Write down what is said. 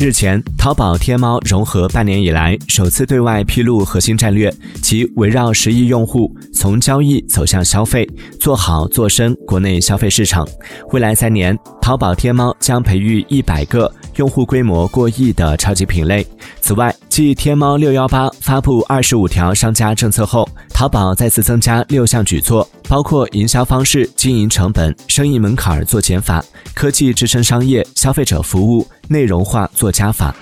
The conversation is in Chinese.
日前，淘宝天猫融合半年以来，首次对外披露核心战略，即围绕十亿用户从交易走向消费，做好做深国内消费市场。未来三年，淘宝天猫将培育一百个用户规模过亿的超级品类。此外，继天猫六幺八发布二十五条商家政策后，淘宝再次增加六项举措，包括营销方式、经营成本、生意门槛做减法，科技支撑商业、消费者服务、内容化做加法。